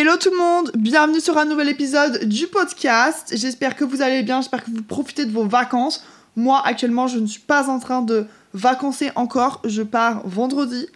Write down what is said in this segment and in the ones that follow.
Hello tout le monde, bienvenue sur un nouvel épisode du podcast. J'espère que vous allez bien, j'espère que vous profitez de vos vacances. Moi actuellement je ne suis pas en train de vacancer encore, je pars vendredi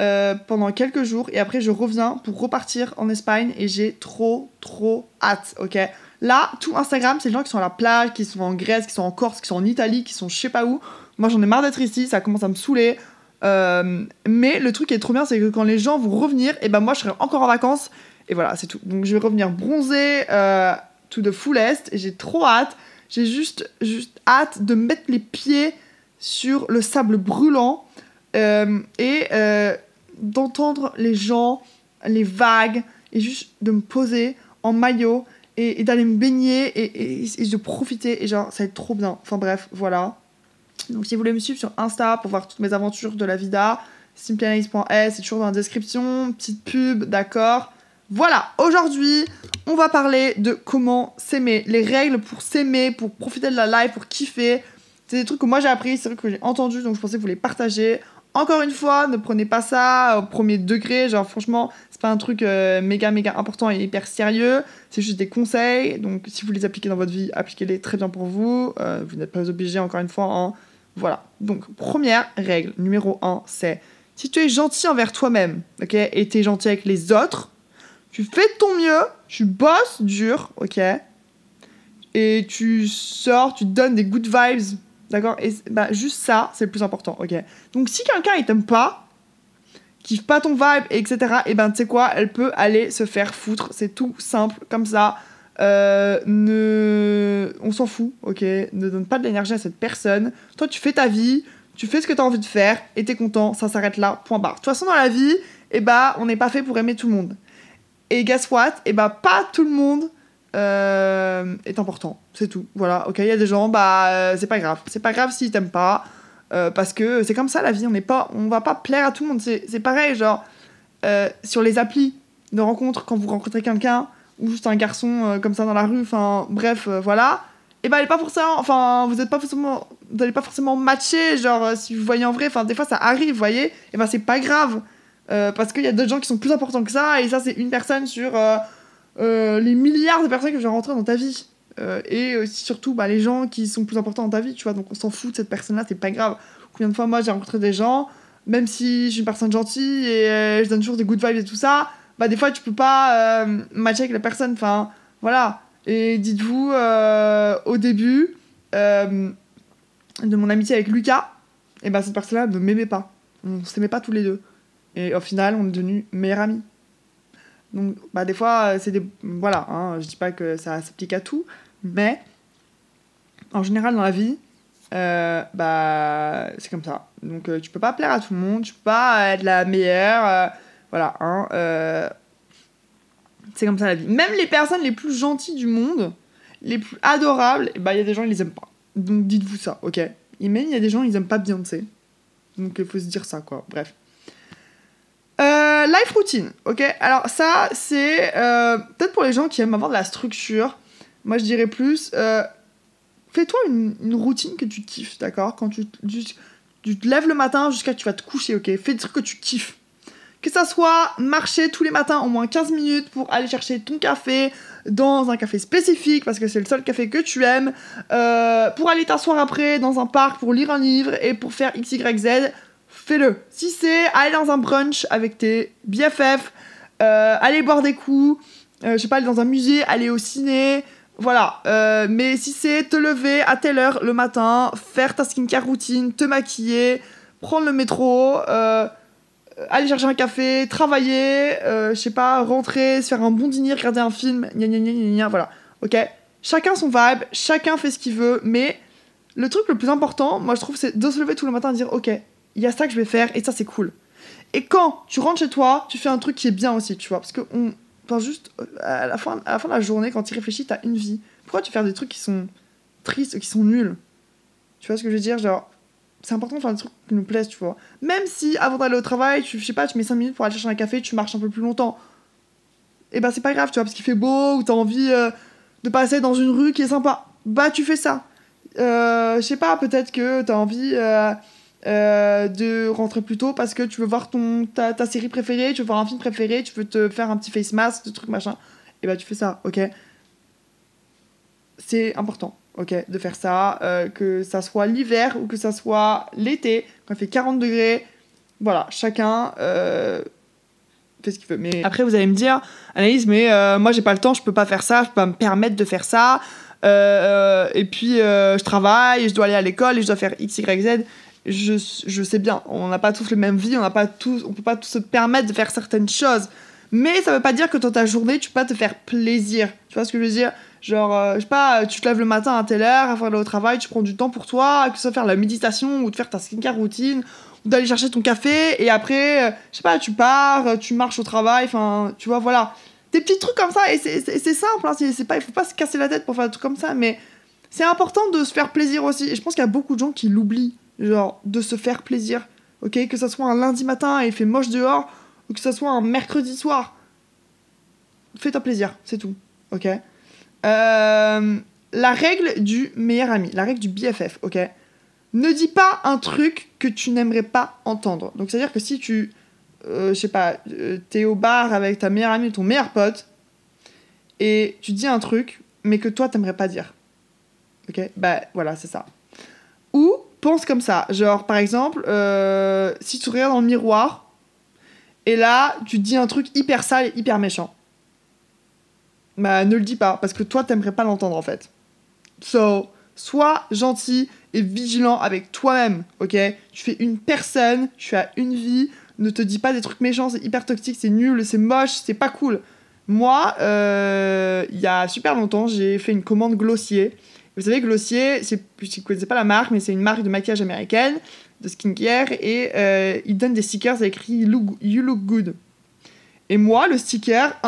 euh, pendant quelques jours et après je reviens pour repartir en Espagne et j'ai trop trop hâte, ok? Là, tout Instagram, c'est les gens qui sont à la plage, qui sont en Grèce, qui sont en Corse, qui sont en Italie, qui sont je sais pas où. Moi j'en ai marre d'être ici, ça commence à me saouler. Euh, mais le truc qui est trop bien, c'est que quand les gens vont revenir, et ben moi je serai encore en vacances. Et voilà, c'est tout. Donc je vais revenir bronzé euh, tout de fullest. J'ai trop hâte. J'ai juste, juste hâte de mettre les pieds sur le sable brûlant euh, et euh, d'entendre les gens, les vagues, et juste de me poser en maillot et, d'aller me baigner et, et, de profiter. Et genre, ça va être trop bien. Enfin bref, voilà. Donc si vous voulez me suivre sur Insta pour voir toutes mes aventures de la vida, simplyanalyse.s, c'est toujours dans la description, petite pub, d'accord Voilà, aujourd'hui, on va parler de comment s'aimer, les règles pour s'aimer, pour profiter de la life, pour kiffer. C'est des trucs que moi j'ai appris, c'est trucs que j'ai entendu, donc je pensais vous les partager. Encore une fois, ne prenez pas ça au premier degré, genre franchement, c'est pas un truc euh, méga méga important et hyper sérieux, c'est juste des conseils, donc si vous les appliquez dans votre vie, appliquez-les très bien pour vous, euh, vous n'êtes pas obligé encore une fois, hein, voilà. Donc, première règle, numéro 1, c'est si tu es gentil envers toi-même, ok, et tu es gentil avec les autres, tu fais de ton mieux, tu bosses dur, ok, et tu sors, tu donnes des good vibes, d'accord Et bah, juste ça, c'est le plus important, ok Donc, si quelqu'un il t'aime pas, kiffe pas ton vibe, etc., et ben, tu sais quoi, elle peut aller se faire foutre, c'est tout simple, comme ça. Euh, ne... On s'en fout, ok Ne donne pas de l'énergie à cette personne. Toi, tu fais ta vie, tu fais ce que tu as envie de faire, et t'es content, ça s'arrête là, point barre. De toute façon, dans la vie, eh bah, on n'est pas fait pour aimer tout le monde. Et guess what? Eh bah, pas tout le monde euh, est important. C'est tout. Voilà, ok Il y a des gens, bah, euh, c'est pas grave. C'est pas grave s'ils t'aiment pas, parce que c'est comme ça la vie, on n'est pas... On va pas plaire à tout le monde. C'est pareil, genre, sur les applis de rencontre, quand vous rencontrez quelqu'un ou juste un garçon euh, comme ça dans la rue, enfin bref, euh, voilà. Et bah elle est pas forcément, enfin vous êtes pas forcément, vous n'allez pas forcément matcher, genre euh, si vous voyez en vrai, enfin des fois ça arrive, vous voyez, et bah c'est pas grave. Parce qu'il y a d'autres gens qui sont plus importants que ça, et ça c'est une personne sur les milliards de personnes que je vais rentrer dans ta vie. et aussi surtout bah, les gens qui sont plus importants dans ta vie, tu vois, donc on s'en fout de cette personne-là, c'est pas grave. Combien de fois moi j'ai rencontré des gens, même si je suis une personne gentille et je donne toujours des good vibes et tout ça, bah des fois tu peux pas euh, matcher avec la personne. Enfin, voilà. Et dites-vous, euh, au début euh, de mon amitié avec Lucas, et eh bah cette personne-là ne m'aimait pas. On s'aimait pas tous les deux. Et au final, on est devenus meilleurs amis. Donc, bah, des fois, c'est des. Voilà, hein, je dis pas que ça s'applique à tout, mais en général, dans la vie, bah, c'est comme ça. Donc, tu peux pas plaire à tout le monde, tu peux pas être la meilleure. Voilà, hein, euh, c'est comme ça la vie. Même les personnes les plus gentilles du monde, les plus adorables, bah il y a des gens ils les aiment pas. Donc dites-vous ça, ok? Et même il y a des gens ils aiment pas Beyoncé. Donc il faut se dire ça quoi. Bref. Euh, life routine, ok? Alors ça c'est euh, peut-être pour les gens qui aiment avoir de la structure. Moi je dirais plus, fais-toi une, routine que tu kiffes, d'accord? Quand tu, tu, tu, te lèves le matin jusqu'à que tu vas te coucher, ok? Fais des trucs que tu kiffes. Que ça soit marcher tous les matins au moins 15 minutes pour aller chercher ton café dans un café spécifique parce que c'est le seul café que tu aimes, euh, pour aller t'asseoir après dans un parc pour lire un livre et pour faire X, Y, Z, fais-le. Si c'est aller dans un brunch avec tes BFF, euh, aller boire des coups, euh, je sais pas, aller dans un musée, aller au ciné, voilà. mais si c'est te lever à telle heure le matin, faire ta skincare routine, te maquiller, prendre le métro, euh, aller chercher un café, travailler, euh, je sais pas, rentrer, se faire un bon dîner, regarder un film, gna gna gna gna, gna voilà. Ok? Chacun son vibe, chacun fait ce qu'il veut, mais le truc le plus important, moi je trouve, c'est de se lever tout le matin et dire ok, il y a ça que je vais faire et ça c'est cool. Et quand tu rentres chez toi, tu fais un truc qui est bien aussi, tu vois, parce que on. Enfin, juste euh, à la, fin, à la fin de la journée, quand tu réfléchis, t'as une vie. Pourquoi tu fais des trucs qui sont tristes, qui sont nuls? Tu vois ce que je veux dire? Genre, c'est important de faire des trucs qui nous plaisent, tu vois. Même si avant d'aller au travail, tu, je sais pas, tu mets 5 minutes pour aller chercher un café, tu marches un peu plus longtemps. Et bah c'est pas grave, tu vois, parce qu'il fait beau ou t'as envie euh, de passer dans une rue qui est sympa. Bah tu fais ça. Euh, je sais pas, peut-être que t'as envie euh, de rentrer plus tôt parce que tu veux voir ton, ta, ta, série préférée, tu veux voir un film préféré, tu veux te faire un petit face mask, des trucs machin. Et bah tu fais ça, ok C'est important, ok, de faire ça, euh, que ça soit l'hiver ou que ça soit l'été, quand il fait 40 degrés. Voilà, chacun euh, fait ce qu'il veut. Mais après, vous allez me dire, Anaïs, mais moi j'ai pas le temps, je peux pas faire ça, je peux pas me permettre de faire ça. et puis je travaille, je dois aller à l'école et je dois faire X, Y, Z je, sais bien, on n'a pas tous le même vie, on n'a pas tous, on peut pas tous se permettre de faire certaines choses. Mais ça veut pas dire que dans ta journée, tu peux pas te faire plaisir. Tu vois ce que je veux dire? Genre, euh, je sais pas, tu te lèves le matin à telle heure, avant d'aller au travail, tu prends du temps pour toi, que ce soit faire la méditation ou de faire ta skincare routine, ou d'aller chercher ton café, et après, euh, je sais pas, tu pars, euh, tu marches au travail, enfin, tu vois, voilà. Des petits trucs comme ça, et c'est simple, hein, c'est pas, il faut pas se casser la tête pour faire des trucs comme ça, mais c'est important de se faire plaisir aussi. Et je pense qu'il y a beaucoup de gens qui l'oublient genre de se faire plaisir, ok? Que ça soit un lundi matin et il fait moche dehors, ou que ça soit un mercredi soir. Fais-toi plaisir, c'est tout, ok? Euh, La règle du meilleur ami, la règle du BFF, ok? Ne dis pas un truc que tu n'aimerais pas entendre. Donc c'est-à-dire que si tu, euh, je sais pas, euh, t'es au bar avec ta meilleure amie ton meilleur pote, et tu dis un truc, mais que toi t'aimerais pas dire. Ok? Bah voilà, c'est ça. Ou pense comme ça. Genre, par exemple, euh, si tu regardes dans le miroir, et là, tu dis un truc hyper sale et hyper méchant. Bah, ne le dis pas, parce que toi, t'aimerais pas l'entendre, en fait. So, sois gentil et vigilant avec toi-même, ok? Tu fais une personne, tu as une vie, ne te dis pas des trucs méchants, c'est hyper toxique, c'est nul, c'est moche, c'est pas cool. Moi, euh, il y a super longtemps, j'ai fait une commande Glossier. Vous savez, Glossier, je ne connaissais pas la marque, mais c'est une marque de maquillage américaine, de skincare, et euh, ils donnent des stickers écrits You look good. Et moi, le sticker,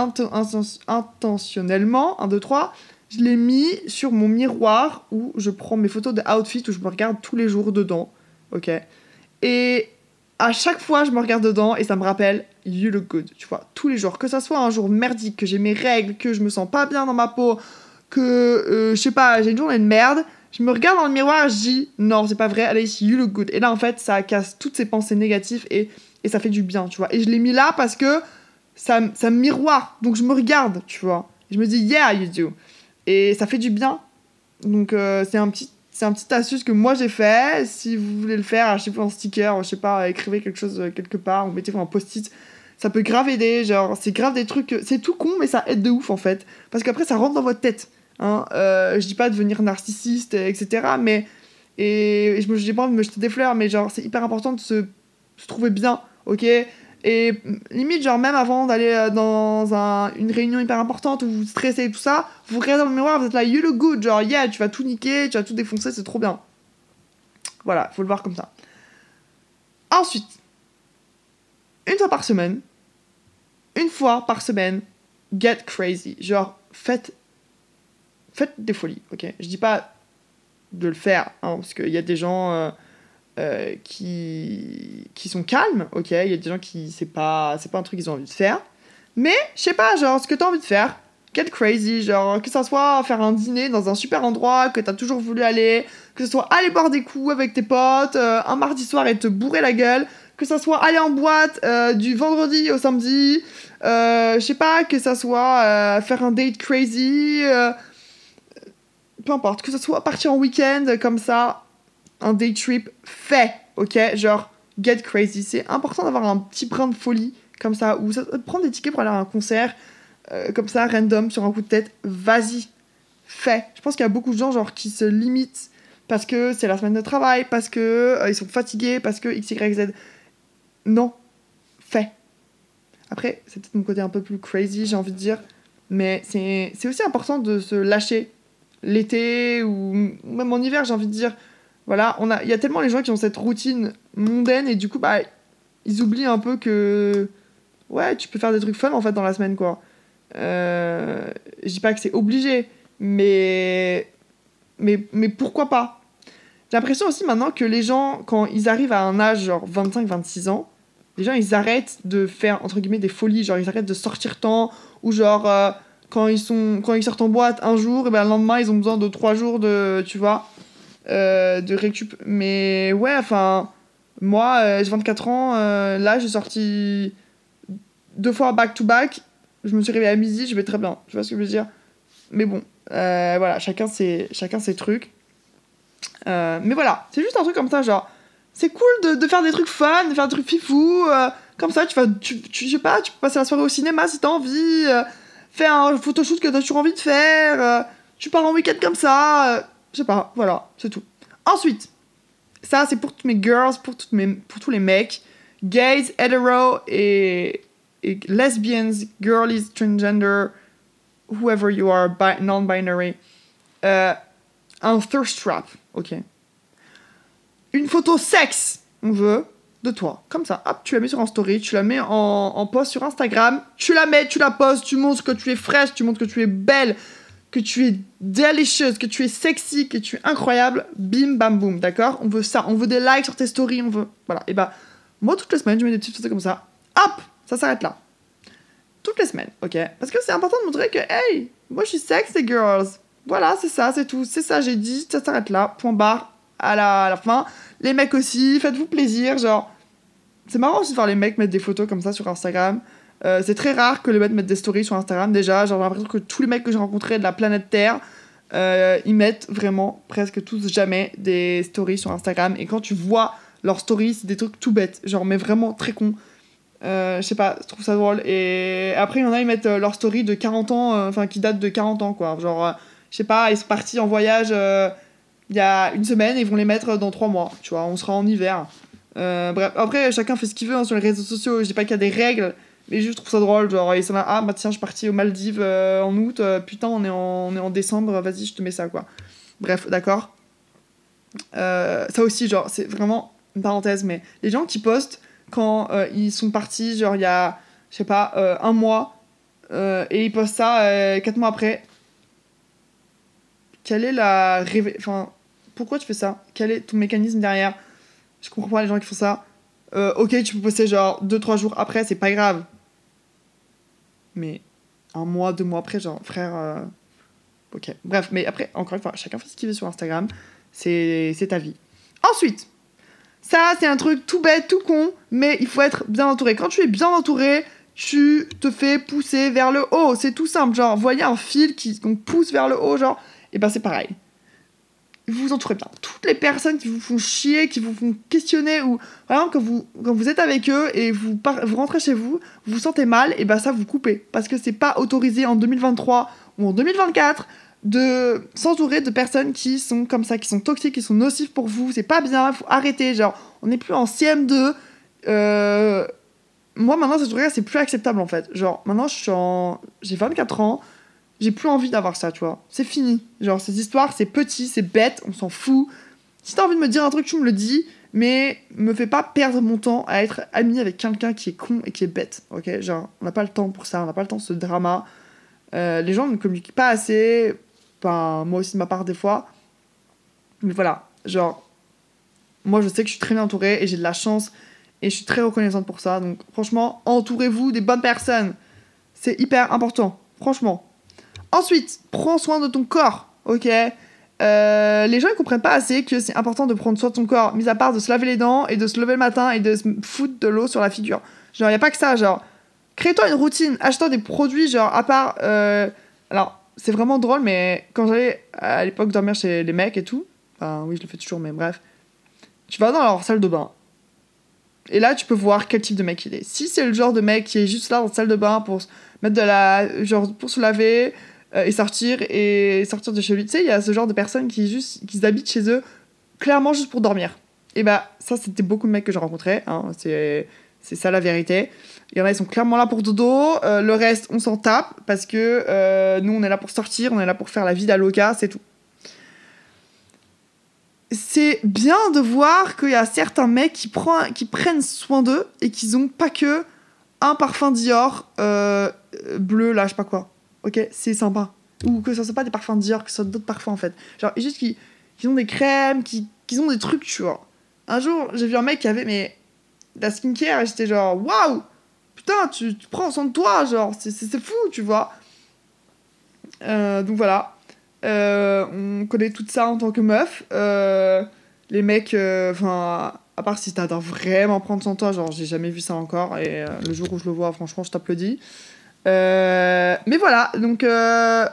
intentionnellement, 1, 2, 3, je l'ai mis sur mon miroir où je prends mes photos de outfit où je me regarde tous les jours dedans. Ok? Et à chaque fois, je me regarde dedans et ça me rappelle You look good. Tu vois, tous les jours. Que ça soit un jour merdique, que j'ai mes règles, que je me sens pas bien dans ma peau, que, euh, je sais pas, j'ai une journée de merde, je me regarde dans le miroir, je dis non, c'est pas vrai, allez, you look good. Et là, en fait, ça casse toutes ces pensées négatives et, et ça fait du bien, tu vois. Et je l'ai mis là parce que ça, ça me miroire, donc je me regarde, tu vois. je me dis yeah, you do. Et ça fait du bien. Donc, euh, c'est un petit. C'est un petit astuce que moi j'ai fait. Si vous voulez le faire, achetez-vous un sticker, je sais pas, écrivez quelque chose euh, quelque part, ou mettez-vous un post-it ça peut grave aider, genre, c'est grave des trucs, c'est tout con, mais ça aide de ouf en fait. Parce qu'après, ça rentre dans votre tête. Hein. Euh, je dis pas devenir narcissiste, etc. Mais. Et, je, me dis pas de me jeter des fleurs, mais genre, c'est hyper important de se, trouver bien, ok? Et limite, genre, même avant d'aller euh, dans un, une réunion hyper importante où vous stressez et tout ça, vous regardez dans le miroir, vous êtes là, you look good, genre, yeah, tu vas tout niquer, tu vas tout défoncer, c'est trop bien. Voilà, faut le voir comme ça. Ensuite, une fois par semaine, une fois par semaine, get crazy. Genre, faites faites des folies, ok? Je dis pas de le faire, hein, parce qu'il y a des gens euh, euh, qui, qui sont calmes, ok? Il y a des gens qui, c'est pas, pas un truc qu'ils ont envie de faire. Mais, je sais pas, genre, ce que t'as envie de faire, get crazy, genre, que ça soit faire un dîner dans un super endroit que t'as toujours voulu aller, que ce soit aller boire des coups avec tes potes, euh, un mardi soir et te bourrer la gueule, que ça soit aller en boîte du vendredi au samedi, je sais pas, que ça soit faire un date crazy, peu importe, que ce soit partir en week-end comme ça, un day trip fait, ok? Genre, get crazy. C'est important d'avoir un petit brin de folie comme ça, ou ça, prendre des tickets pour aller à un concert, euh, comme ça, random, sur un coup de tête, vas-y, fais. Je pense qu'il y a beaucoup de gens genre qui se limitent parce que c'est la semaine de travail, parce que euh, ils sont fatigués, parce que X, Y, Z. Non, fais. Après, c'est peut-être mon côté un peu plus crazy, j'ai envie de dire, mais c'est aussi important de se lâcher l'été ou même en hiver, j'ai envie de dire. Voilà, on a, il y a tellement les gens qui ont cette routine mondaine et du coup, bah, ils oublient un peu que, ouais, tu peux faire des trucs fun en fait dans la semaine, quoi. Euh, je dis pas que c'est obligé, mais, mais, mais pourquoi pas? J'ai l'impression aussi maintenant que les gens, quand ils arrivent à un âge genre 25-26 ans, les gens ils arrêtent de faire entre guillemets des folies, genre ils arrêtent de sortir tant ou genre. Euh, quand ils, sont, quand ils sortent en boîte un jour, et ben le lendemain, ils ont besoin de trois jours de, tu vois, euh, de récup. Mais ouais, enfin, Moi, euh, j'ai 24 ans, euh, là, j'ai sorti deux fois back-to-back. Je me suis réveillée à midi, je vais très bien. Tu vois ce que je veux dire Mais bon, voilà, chacun ses, chacun ses trucs. Mais voilà, c'est juste un truc comme ça, genre, c'est cool de, faire des trucs fun, de faire des trucs fifou. comme ça, tu vas, tu, tu- je sais pas, tu peux passer la soirée au cinéma si t'as envie, euh, faire un photoshoot que t'as toujours envie de faire, euh, tu pars en week-end comme ça, euh, je sais pas, voilà, c'est tout. Ensuite, ça c'est pour toutes mes girls, pour, toutes mes, pour tous les mecs, gays, hetero et, et lesbians, girlies, transgender, whoever you are, bi- non-binary, euh, un thirst trap, ok Une photo sexe, on veut, de toi, comme ça, hop, tu la mets sur un story, tu la mets en, en post sur Instagram, tu la mets, tu la postes, tu montres que tu es fraîche, tu montres que tu es belle, que tu es délicieuse, que tu es sexy, que tu es incroyable, bim bam boum, d'accord? On veut ça, on veut des likes sur tes stories, on veut. Voilà, et bah, moi toutes les semaines, je mets des petites photos comme ça, hop, ça s'arrête là. Toutes les semaines, ok? Parce que c'est important de montrer que, hey, moi je suis sexy, girls. Voilà, c'est ça, c'est tout, c'est ça, j'ai dit, ça s'arrête là, point barre, à la, à fin. Les mecs aussi, faites-vous plaisir, genre. C'est marrant aussi de voir les mecs mettre des photos comme ça sur Instagram. Euh, c'est très rare que les mecs mettent des stories sur Instagram déjà. Genre, j'ai l'impression que tous les mecs que j'ai rencontrés de la planète Terre, euh, ils mettent vraiment presque tous jamais des stories sur Instagram. Et quand tu vois leurs stories, c'est des trucs tout bêtes. Genre, mais vraiment très con. Euh, je sais pas, je trouve ça drôle. Et après, il y en a, ils mettent euh, leur story de 40 ans, enfin, qui date de 40 ans, quoi. Genre, je sais pas, ils sont partis en voyage il y a une semaine et ils vont les mettre dans 3 mois. Tu vois, on sera en hiver. Euh, bref, après, chacun fait ce qu'il veut hein, sur les réseaux sociaux. Je dis pas qu'il y a des règles, mais je trouve ça drôle. Genre, ils sont là, ah bah tiens, je suis parti aux Maldives euh, en août, euh, putain, on est en, on est en décembre, vas-y, je te mets ça, quoi. Bref, d'accord. Ça aussi, genre, c'est vraiment une parenthèse, mais les gens qui postent quand ils sont partis, genre, il y a, je sais pas, un mois, et ils postent ça quatre mois après. Quelle est la. Enfin, pourquoi tu fais ça? Quel est ton mécanisme derrière? Je comprends pas les gens qui font ça. Euh, ok, tu peux poster genre 2-3 jours après, c'est pas grave. Mais un mois, deux mois après, genre, frère. euh, Ok, bref, mais après, encore une fois, chacun fait ce qu'il veut sur Instagram. C'est ta vie. Ensuite, ça, c'est un truc tout bête, tout con, mais il faut être bien entouré. Quand tu es bien entouré, tu te fais pousser vers le haut. C'est tout simple. Genre, voyez un fil qui qu'on pousse vers le haut, genre, et ben c'est pareil. Vous vous entourez bien. Toutes les personnes qui vous font chier, qui vous font questionner, ou vraiment quand vous, quand vous êtes avec eux et vous, vous rentrez chez vous, vous vous sentez mal, et ben ça vous coupez. Parce que c'est pas autorisé en 2023 ou en 2024 de s'entourer de personnes qui sont comme ça, qui sont toxiques, qui sont nocives pour vous. C'est pas bien, faut arrêter. Genre, on n'est plus en CM2. Euh, Moi, maintenant, c'est plus acceptable en fait. Genre, maintenant, je suis en. J'ai 24 ans. J'ai plus envie d'avoir ça, tu vois. C'est fini. Genre, ces histoires, c'est petit, c'est bête, on s'en fout. Si t'as envie de me dire un truc, tu me le dis. Mais me fais pas perdre mon temps à être ami avec quelqu'un qui est con et qui est bête, ok? Genre, on n'a pas le temps pour ça, on n'a pas le temps de ce drama. Euh, les gens ne communiquent pas assez. Enfin, moi aussi de ma part des fois. Mais voilà, genre, moi je sais que je suis très bien entourée et j'ai de la chance et je suis très reconnaissante pour ça. Donc franchement, entourez-vous des bonnes personnes. C'est hyper important, franchement. Ensuite, prends soin de ton corps, ok? Euh, Les gens ils comprennent pas assez que c'est important de prendre soin de ton corps, mis à part de se laver les dents et de se lever le matin et de se foutre de l'eau sur la figure. Genre, y a pas que ça, genre, crée-toi une routine, achète-toi des produits, genre, à part. euh, Alors, c'est vraiment drôle, mais quand j'allais à l'époque dormir chez les mecs et tout, enfin, oui, je le fais toujours, mais bref, tu vas dans leur salle de bain. Et là, tu peux voir quel type de mec il est. Si c'est le genre de mec qui est juste là dans la salle de bain pour se mettre de la. genre, pour se laver euh, et sortir et sortir de chez lui, tu sais, il y a ce genre de personnes qui, juste, qui habitent chez eux clairement juste pour dormir. Et bah, ça, c'était beaucoup de mecs que j'ai rencontrés, hein, c'est c'est ça la vérité. Il y en a, ils sont clairement là pour dodo. euh, le reste, on s'en tape parce que euh, nous, on est là pour sortir, on est là pour faire la vie d'Aloca, c'est tout. C'est bien de voir qu'il y a certains mecs qui, prend- qui prennent soin d'eux et qu'ils ont pas que un parfum Dior bleu, là, je sais pas quoi. Ok, c'est sympa. Ou que ce soit pas des parfums Dior, que ce soit d'autres parfums en fait. Genre, juste qu'ils qu'ils ont des crèmes, qu'ils qu'ils ont des trucs, tu vois. Un jour, j'ai vu un mec qui avait mais, la skincare et j'étais genre, waouh! putain, tu, prends soin de toi, genre, c'est- fou, tu vois. Euh, donc voilà. Euh, on connaît tout ça en tant que meuf. Euh, les mecs, enfin, À part si t'adores vraiment prendre soin de toi, genre j'ai jamais vu ça encore. Et le jour où je le vois, franchement, je t'applaudis. Euh, mais voilà, donc. euh,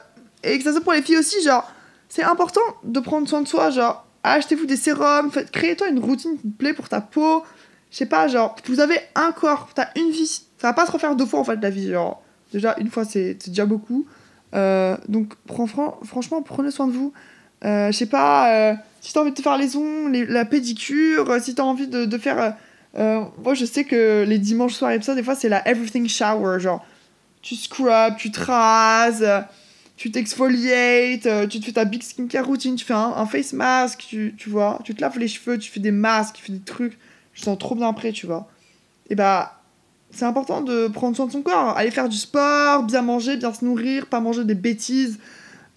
et que ça soit pour les filles aussi, genre, c'est important de prendre soin de soi, genre, achetez-vous des sérums, créez-toi une routine qui te plaît pour ta peau. Je sais pas, genre, vous avez un corps, t'as une vie, ça va pas se refaire deux fois en fait la vie, genre, déjà une fois c'est déjà beaucoup. Euh, donc, fran- franchement, prenez soin de vous. Je sais pas, si t'as envie de te faire les ongles, les- la pédicure, si t'as envie de, faire. moi, je sais que les dimanches soirs et tout ça, des fois, c'est la everything shower. Genre, tu scrubs, tu te tu t'exfoliates, euh, tu te fais ta big skincare routine, tu fais un, un face mask, tu, tu vois, tu te laves les cheveux, tu fais des masques, tu fais des trucs. Je sens trop bien après, tu vois. Et bah, c'est important de prendre soin de son corps. Aller faire du sport, bien manger, bien se nourrir, pas manger des bêtises.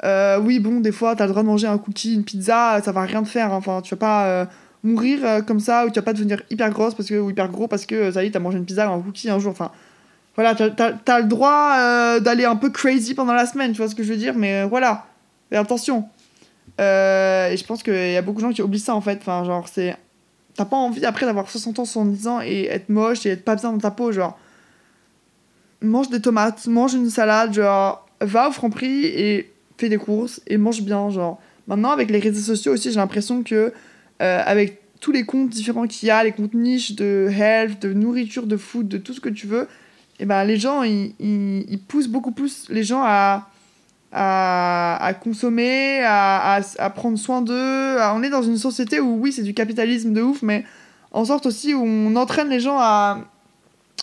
Euh, oui, bon, des fois, t'as le droit de manger un cookie, une pizza, ça va rien te faire. hein. Enfin, tu vas pas euh, mourir comme ça, ou tu vas pas devenir hyper grosse parce que, ou hyper gros parce que, ça y est, t'as mangé une pizza ou un cookie un jour. Enfin, voilà, t'as, le droit euh, d'aller un peu crazy pendant la semaine, tu vois ce que je veux dire, mais euh, voilà. Mais attention. Euh, et je pense qu'il y a beaucoup de gens qui oublient ça en fait. Enfin, genre, c'est. T'as pas envie après d'avoir 60 ans, 70 ans et être moche et être pas bien dans ta peau, genre. Mange des tomates, mange une salade, genre. Va au franprix et fais des courses et mange bien, genre. Maintenant, avec les réseaux sociaux aussi, j'ai l'impression que, avec tous les comptes différents qu'il y a, les comptes niches de health, de nourriture, de food, de tout ce que tu veux, et ben les gens, ils, ils, poussent beaucoup plus les gens à, à, à consommer, à, à, à prendre soin d'eux. à- On est dans une société où, oui, c'est du capitalisme de ouf, mais en sorte aussi où on entraîne les gens à,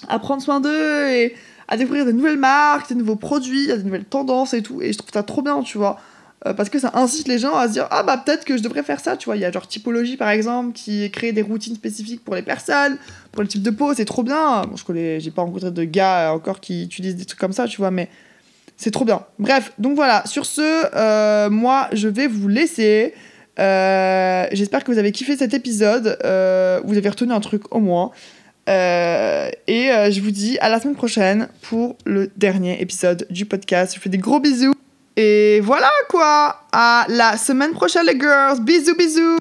à prendre soin d'eux et à découvrir de nouvelles marques, des nouveaux produits, des nouvelles tendances et tout. Et je trouve ça trop bien, tu vois. Euh, parce que ça incite les gens à se dire ah bah peut-être que je devrais faire ça tu vois. Il y a genre typologie par exemple qui crée des routines spécifiques pour les personnes pour le type de peau c'est trop bien. Bon, je connais j'ai pas rencontré de gars euh, encore qui utilisent des trucs comme ça tu vois mais c'est trop bien. Bref donc voilà. Sur ce euh, moi je vais vous laisser. J'espère que vous avez kiffé cet épisode. Vous avez retenu un truc au moins. Et je vous dis à la semaine prochaine pour le dernier épisode du podcast. Je vous fais des gros bisous. Et voilà quoi. À la semaine prochaine les girls. Bisous bisous.